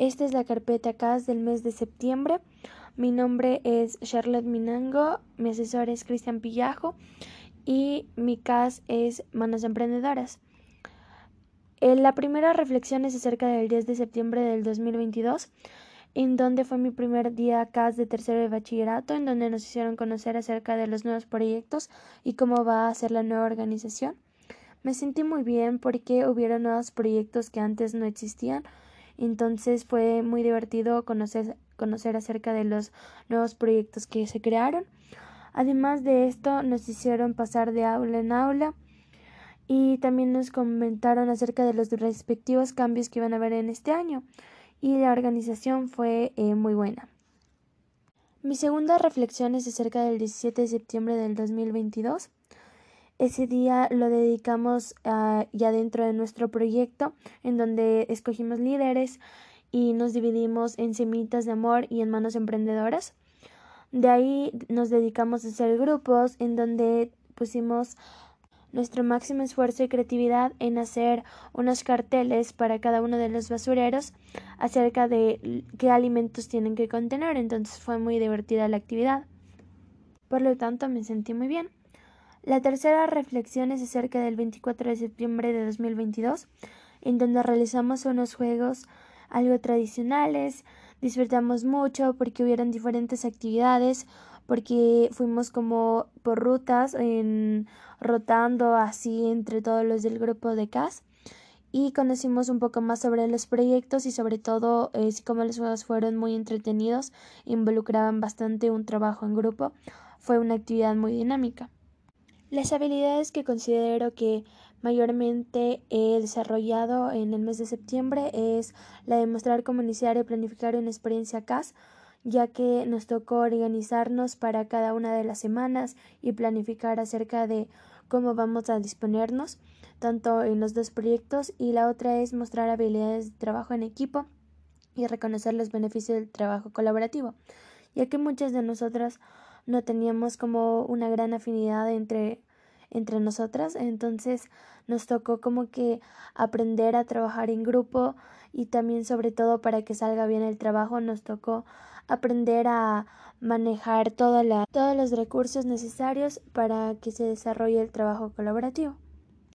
Esta es la carpeta CAS del mes de septiembre. Mi nombre es Charlotte Minango, mi asesor es Cristian Pillajo y mi CAS es Manos Emprendedoras. Eh, la primera reflexión es acerca del 10 de septiembre del 2022, en donde fue mi primer día CAS de tercero de bachillerato, en donde nos hicieron conocer acerca de los nuevos proyectos y cómo va a ser la nueva organización. Me sentí muy bien porque hubieron nuevos proyectos que antes no existían, entonces fue muy divertido conocer, conocer acerca de los nuevos proyectos que se crearon. Además de esto, nos hicieron pasar de aula en aula y también nos comentaron acerca de los respectivos cambios que iban a haber en este año y la organización fue eh, muy buena. Mi segunda reflexión es acerca del 17 de septiembre del 2022. Ese día lo dedicamos uh, ya dentro de nuestro proyecto, en donde escogimos líderes y nos dividimos en semitas de amor y en manos emprendedoras. De ahí nos dedicamos a hacer grupos en donde pusimos nuestro máximo esfuerzo y creatividad en hacer unos carteles para cada uno de los basureros acerca de qué alimentos tienen que contener. Entonces fue muy divertida la actividad. Por lo tanto, me sentí muy bien. La tercera reflexión es acerca del 24 de septiembre de 2022, en donde realizamos unos juegos algo tradicionales, disfrutamos mucho porque hubieron diferentes actividades, porque fuimos como por rutas, en, rotando así entre todos los del grupo de CAS y conocimos un poco más sobre los proyectos y sobre todo eh, los juegos fueron muy entretenidos, involucraban bastante un trabajo en grupo, fue una actividad muy dinámica. Las habilidades que considero que mayormente he desarrollado en el mes de septiembre es la de mostrar cómo iniciar y planificar una experiencia CAS, ya que nos tocó organizarnos para cada una de las semanas y planificar acerca de cómo vamos a disponernos, tanto en los dos proyectos, y la otra es mostrar habilidades de trabajo en equipo y reconocer los beneficios del trabajo colaborativo, ya que muchas de nosotras no teníamos como una gran afinidad entre entre nosotras, entonces nos tocó como que aprender a trabajar en grupo y también sobre todo para que salga bien el trabajo nos tocó aprender a manejar todos los recursos necesarios para que se desarrolle el trabajo colaborativo.